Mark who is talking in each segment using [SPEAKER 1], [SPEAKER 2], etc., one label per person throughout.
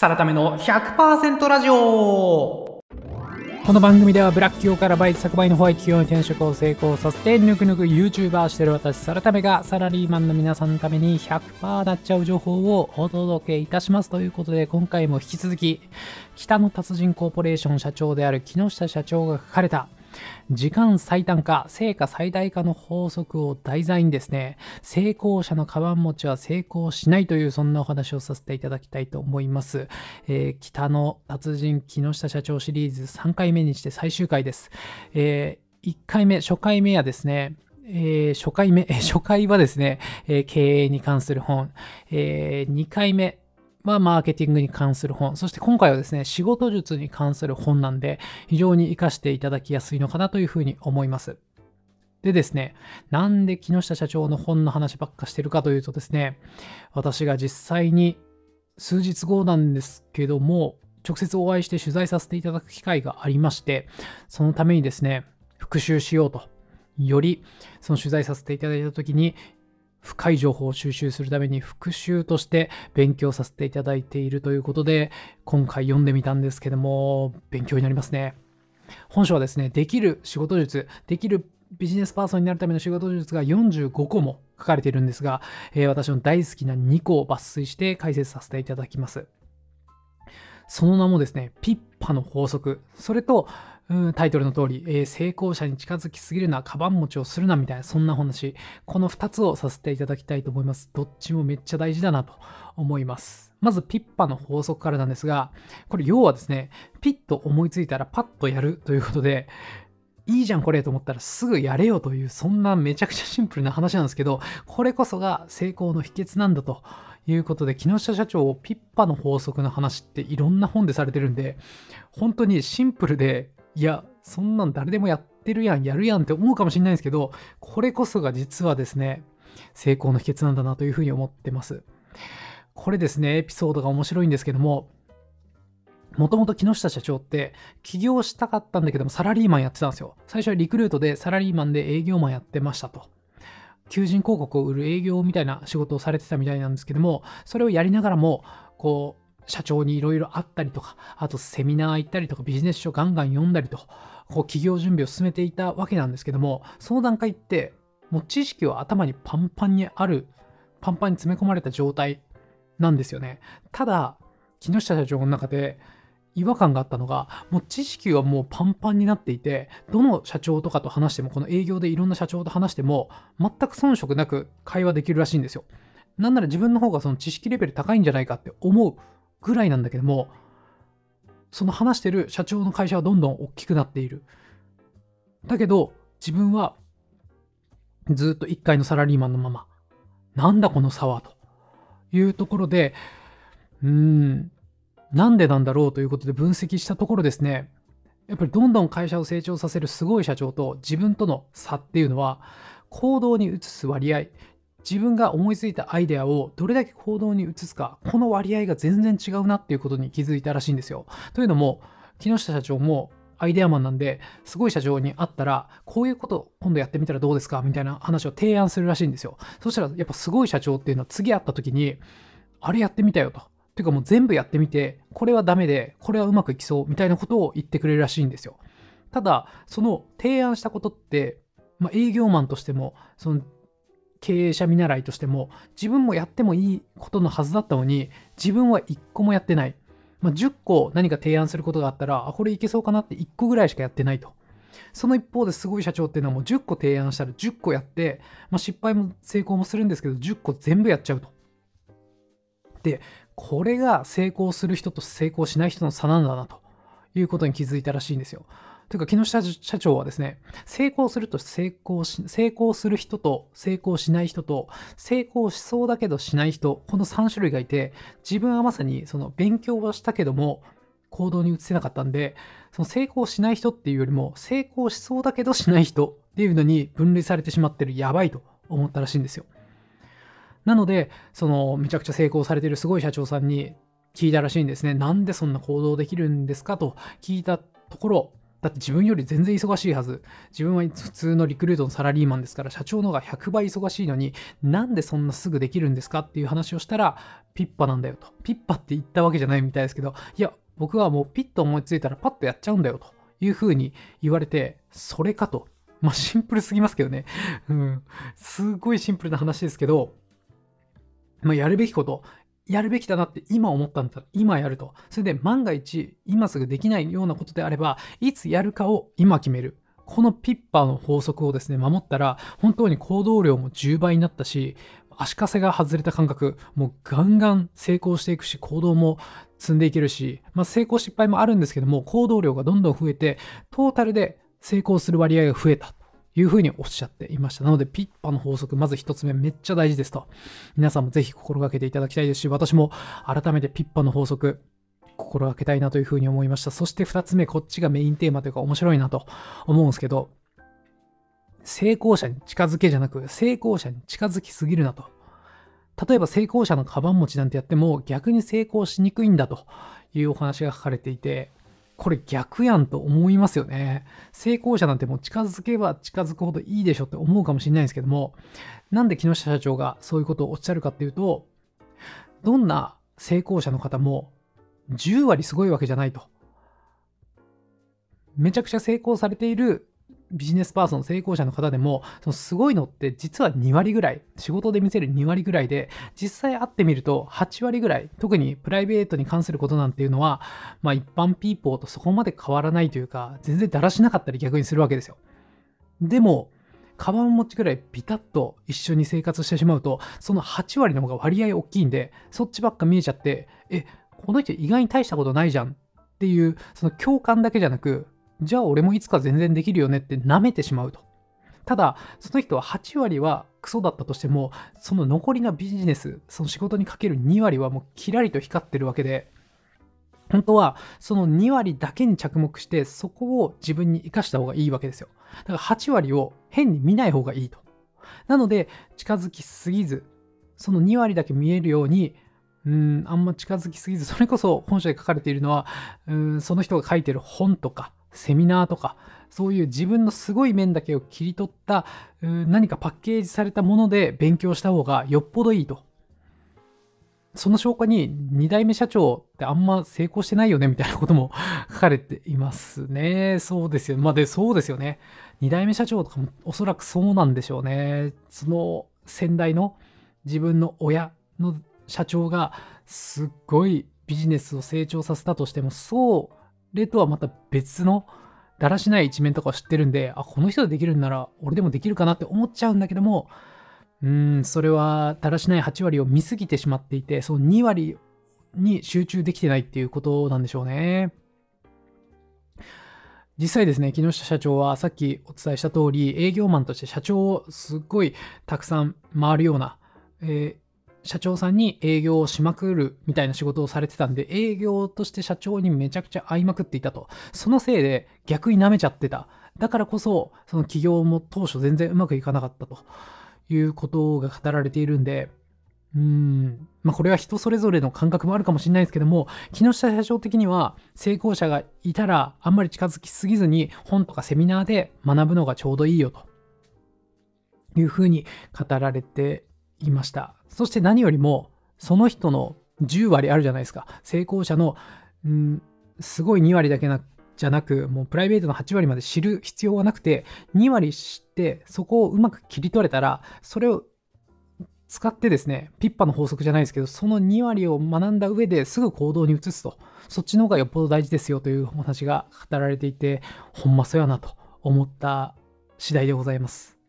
[SPEAKER 1] サラタメの100%ラジオ。
[SPEAKER 2] この番組ではブラック企業からバイト100倍のホワイト企業に転職を成功させてぬくぬく YouTuber してる私サラタメがサラリーマンの皆さんのために100%なっちゃう情報をお届けいたします。ということで今回も引き続き北の達人コーポレーション社長である木下社長が書かれた時間最短化、成果最大化の法則を題材にですね、成功者のカバン持ちは成功しないというそんなお話をさせていただきたいと思います。えー、北の達人木下社長シリーズ3回目にして最終回です。えー、1回目、初回目はですね、えー、初回目、初回はですね、えー、経営に関する本、えー、2回目、はマーケティングに関する本、そして今回はですね、仕事術に関する本なんで、非常に活かしていただきやすいのかなというふうに思います。でですね、なんで木下社長の本の話ばっかしてるかというとですね、私が実際に数日後なんですけども、直接お会いして取材させていただく機会がありまして、そのためにですね、復習しようと、よりその取材させていただいた時に深い情報を収集するために復習として勉強させていただいているということで、今回読んでみたんですけども、勉強になりますね。本書はですね、できる仕事術、できるビジネスパーソンになるための仕事術が45個も書かれているんですが、えー、私の大好きな2個を抜粋して解説させていただきます。その名もですね、ピッパの法則。それと、うん、タイトルの通り、えー、成功者に近づきすぎるな、カバン持ちをするな、みたいな、そんな話。この2つをさせていただきたいと思います。どっちもめっちゃ大事だなと思います。まず、ピッパの法則からなんですが、これ要はですね、ピッと思いついたらパッとやるということで、いいじゃんこれと思ったらすぐやれよという、そんなめちゃくちゃシンプルな話なんですけど、これこそが成功の秘訣なんだということで、木下社長、ピッパの法則の話っていろんな本でされてるんで、本当にシンプルでいや、そんなん誰でもやってるやん、やるやんって思うかもしれないんですけど、これこそが実はですね、成功の秘訣なんだなというふうに思ってます。これですね、エピソードが面白いんですけども、もともと木下社長って起業したかったんだけどもサラリーマンやってたんですよ。最初はリクルートでサラリーマンで営業マンやってましたと。求人広告を売る営業みたいな仕事をされてたみたいなんですけども、それをやりながらも、こう、社長にいろいろあったりとか、あとセミナー行ったりとか、ビジネス書ガンガン読んだりと、こう企業準備を進めていたわけなんですけども、その段階って、もう知識は頭にパンパンにある、パンパンに詰め込まれた状態なんですよね。ただ、木下社長の中で違和感があったのが、もう知識はもうパンパンになっていて、どの社長とかと話しても、この営業でいろんな社長と話しても、全く遜色なく会話できるらしいんですよ。なんなら自分の方がその知識レベル高いんじゃないかって思うぐらいなんだけども、その話してる社長の会社はどんどん大きくなっている。だけど、自分はずっと1階のサラリーマンのまま。なんだこの差はというところで、うーん、なんでなんだろうということで分析したところですね、やっぱりどんどん会社を成長させるすごい社長と自分との差っていうのは、行動に移す割合、自分が思いついたアイデアをどれだけ行動に移すか、この割合が全然違うなっていうことに気づいたらしいんですよ。というのも、木下社長もアイデアマンなんで、すごい社長に会ったら、こういうこと今度やってみたらどうですかみたいな話を提案するらしいんですよ。そしたら、やっぱすごい社長っていうのは次会った時に、あれやってみたよと。ていうかもう全部やってみて、これはダメで、これはうまくいきそうみたいなことを言ってくれるらしいんですよ。ただ、その提案したことって、まあ、営業マンとしても、その経営者見習いとしても自分もやってもいいことのはずだったのに自分は1個もやってない、まあ、10個何か提案することがあったらあこれいけそうかなって1個ぐらいしかやってないと。その一方ですごい社長っていうのはもう10個提案したら10個やって、まあ、失敗も成功もするんですけど10個全部やっちゃうと。でこれが成功する人と成功しない人の差なんだなと。いうことに気づいたらしいんですよというか、木下社長はですね、成功すると成功し、成功する人と成功しない人と、成功しそうだけどしない人、この3種類がいて、自分はまさにその勉強はしたけども、行動に移せなかったんで、その成功しない人っていうよりも、成功しそうだけどしない人っていうのに分類されてしまってるやばいと思ったらしいんですよ。なので、そのめちゃくちゃ成功されてるすごい社長さんに聞いたらしいんですね。なんでそんな行動できるんですか？と聞いたところ、だって自分より全然忙しいはず。自分は普通のリクルートのサラリーマンですから、社長の方が100倍忙しいのに、なんでそんなすぐできるんですか？っていう話をしたら、ピッパなんだよと。ピッパって言ったわけじゃないみたいですけど、いや、僕はもうピッと思いついたらパッとやっちゃうんだよというふうに言われて、それかと。まあシンプルすぎますけどね。うん。すごいシンプルな話ですけど、まあ、やるべきこと、やるべきだなって今思ったんだったら今やると。それで万が一今すぐできないようなことであれば、いつやるかを今決める。このピッパーの法則をですね、守ったら、本当に行動量も10倍になったし、足かせが外れた感覚、もうガンガン成功していくし、行動も積んでいけるし、まあ、成功失敗もあるんですけども、行動量がどんどん増えて、トータルで成功する割合が増えた。いうふうにおっしゃっていました。なので、ピッパの法則、まず一つ目、めっちゃ大事ですと。皆さんもぜひ心がけていただきたいですし、私も改めてピッパの法則、心がけたいなというふうに思いました。そして二つ目、こっちがメインテーマというか面白いなと思うんですけど、成功者に近づけじゃなく、成功者に近づきすぎるなと。例えば成功者のカバン持ちなんてやっても逆に成功しにくいんだというお話が書かれていて、これ逆やんと思いますよね。成功者なんてもう近づけば近づくほどいいでしょって思うかもしれないんですけども、なんで木下社長がそういうことをおっしゃるかっていうと、どんな成功者の方も10割すごいわけじゃないと。めちゃくちゃ成功されているビジネスパーソン、成功者の方でも、そのすごいのって実は2割ぐらい、仕事で見せる2割ぐらいで、実際会ってみると8割ぐらい、特にプライベートに関することなんていうのは、まあ一般ピーポーとそこまで変わらないというか、全然だらしなかったり逆にするわけですよ。でも、カバン持ちぐらいビタッと一緒に生活してしまうと、その8割の方が割合大きいんで、そっちばっか見えちゃって、え、この人意外に大したことないじゃんっていう、その共感だけじゃなく、じゃあ俺もいつか全然できるよねって舐めてしまうと。ただ、その人は8割はクソだったとしても、その残りのビジネス、その仕事にかける2割はもうキラリと光ってるわけで、本当はその2割だけに着目して、そこを自分に生かした方がいいわけですよ。だから8割を変に見ない方がいいと。なので、近づきすぎず、その2割だけ見えるように、うん、あんま近づきすぎず、それこそ本書で書かれているのは、うんその人が書いてる本とか、セミナーとか、そういう自分のすごい面だけを切り取った何かパッケージされたもので勉強した方がよっぽどいいと。その証拠に2代目社長ってあんま成功してないよねみたいなことも書かれていますね。そうですよ。まあで、そうですよね。2代目社長とかもおそらくそうなんでしょうね。その先代の自分の親の社長がすっごいビジネスを成長させたとしても、そうれとはまた別のだらしない一面とかを知ってるんで、あ、この人でできるんなら俺でもできるかなって思っちゃうんだけども、うん、それはだらしない8割を見すぎてしまっていて、その2割に集中できてないっていうことなんでしょうね。実際ですね、木下社長はさっきお伝えした通り、営業マンとして社長をすっごいたくさん回るような、えー社長さんに営業をしまくるみたいな仕事をされてたんで、営業として社長にめちゃくちゃ会いまくっていたと。そのせいで逆に舐めちゃってた。だからこそ、その企業も当初全然うまくいかなかったということが語られているんで、うん。まあこれは人それぞれの感覚もあるかもしれないですけども、木下社長的には成功者がいたらあんまり近づきすぎずに本とかセミナーで学ぶのがちょうどいいよというふうに語られていました。そして何よりも、その人の10割あるじゃないですか。成功者の、んすごい2割だけなじゃなく、もうプライベートの8割まで知る必要はなくて、2割知って、そこをうまく切り取れたら、それを使ってですね、ピッパの法則じゃないですけど、その2割を学んだ上ですぐ行動に移すと、そっちの方がよっぽど大事ですよというお話が語られていて、ほんまそうやなと思った次第でございます。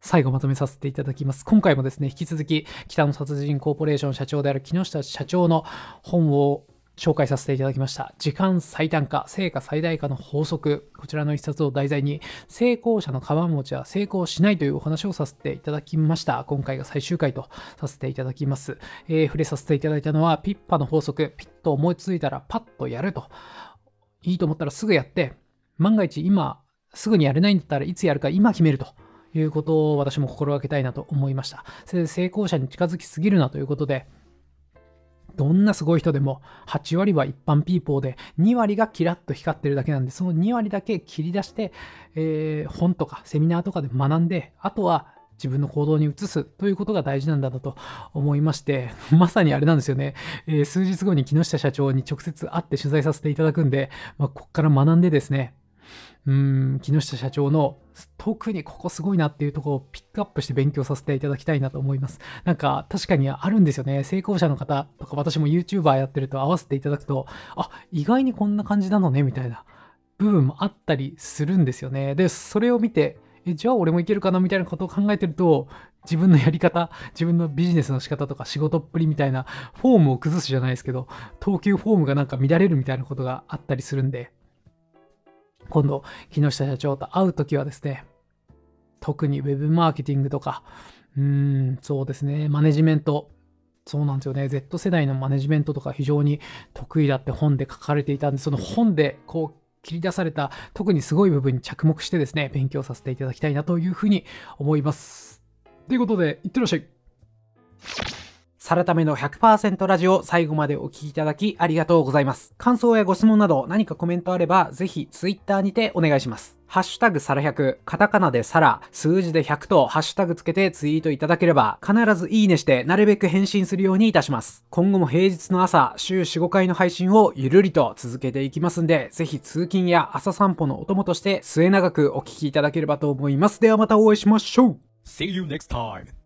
[SPEAKER 2] 最後まとめさせていただきます。今回もですね、引き続き北野殺人コーポレーション社長である木下社長の本を紹介させていただきました。時間最短化、成果最大化の法則。こちらの一冊を題材に、成功者のカバン持ちは成功しないというお話をさせていただきました。今回が最終回とさせていただきます。えー、触れさせていただいたのは、ピッパの法則。ピッと思いついたらパッとやると。いいと思ったらすぐやって、万が一今すぐにやれないんだったらいつやるか今決めると。いうことを私も心がけたいなと思いました。それで成功者に近づきすぎるなということで、どんなすごい人でも8割は一般ピーポーで2割がキラッと光ってるだけなんでその2割だけ切り出して、えー本とかセミナーとかで学んであとは自分の行動に移すということが大事なんだなと思いましてまさにあれなんですよね、えー数日後に木下社長に直接会って取材させていただくんで、まあ、ここから学んでですねうん木下社長の特にここすごいなっていうところをピックアップして勉強させていただきたいなと思います。なんか確かにあるんですよね。成功者の方とか私も YouTuber やってると合わせていただくと、あ、意外にこんな感じなのねみたいな部分もあったりするんですよね。で、それを見て、えじゃあ俺もいけるかなみたいなことを考えてると、自分のやり方、自分のビジネスの仕方とか仕事っぷりみたいなフォームを崩すじゃないですけど、投球フォームがなんか乱れるみたいなことがあったりするんで、今度、木下社長と会うときはですね、特にウェブマーケティングとか、うーん、そうですね、マネジメント、そうなんですよね、Z 世代のマネジメントとか非常に得意だって本で書かれていたんで、その本でこう切り出された特にすごい部分に着目してですね、勉強させていただきたいなというふうに思います。ということで、いってらっしゃい。
[SPEAKER 1] サラタメの100%ラジオ最後までお聞きいただきありがとうございます。感想やご質問など何かコメントあればぜひツイッターにてお願いします。ハッシュタグサラ100、カタカナでサラ、数字で100とハッシュタグつけてツイートいただければ必ずいいねしてなるべく返信するようにいたします。今後も平日の朝、週4、5回の配信をゆるりと続けていきますんで、ぜひ通勤や朝散歩のお供として末永くお聞きいただければと思います。ではまたお会いしましょう
[SPEAKER 3] See you next time.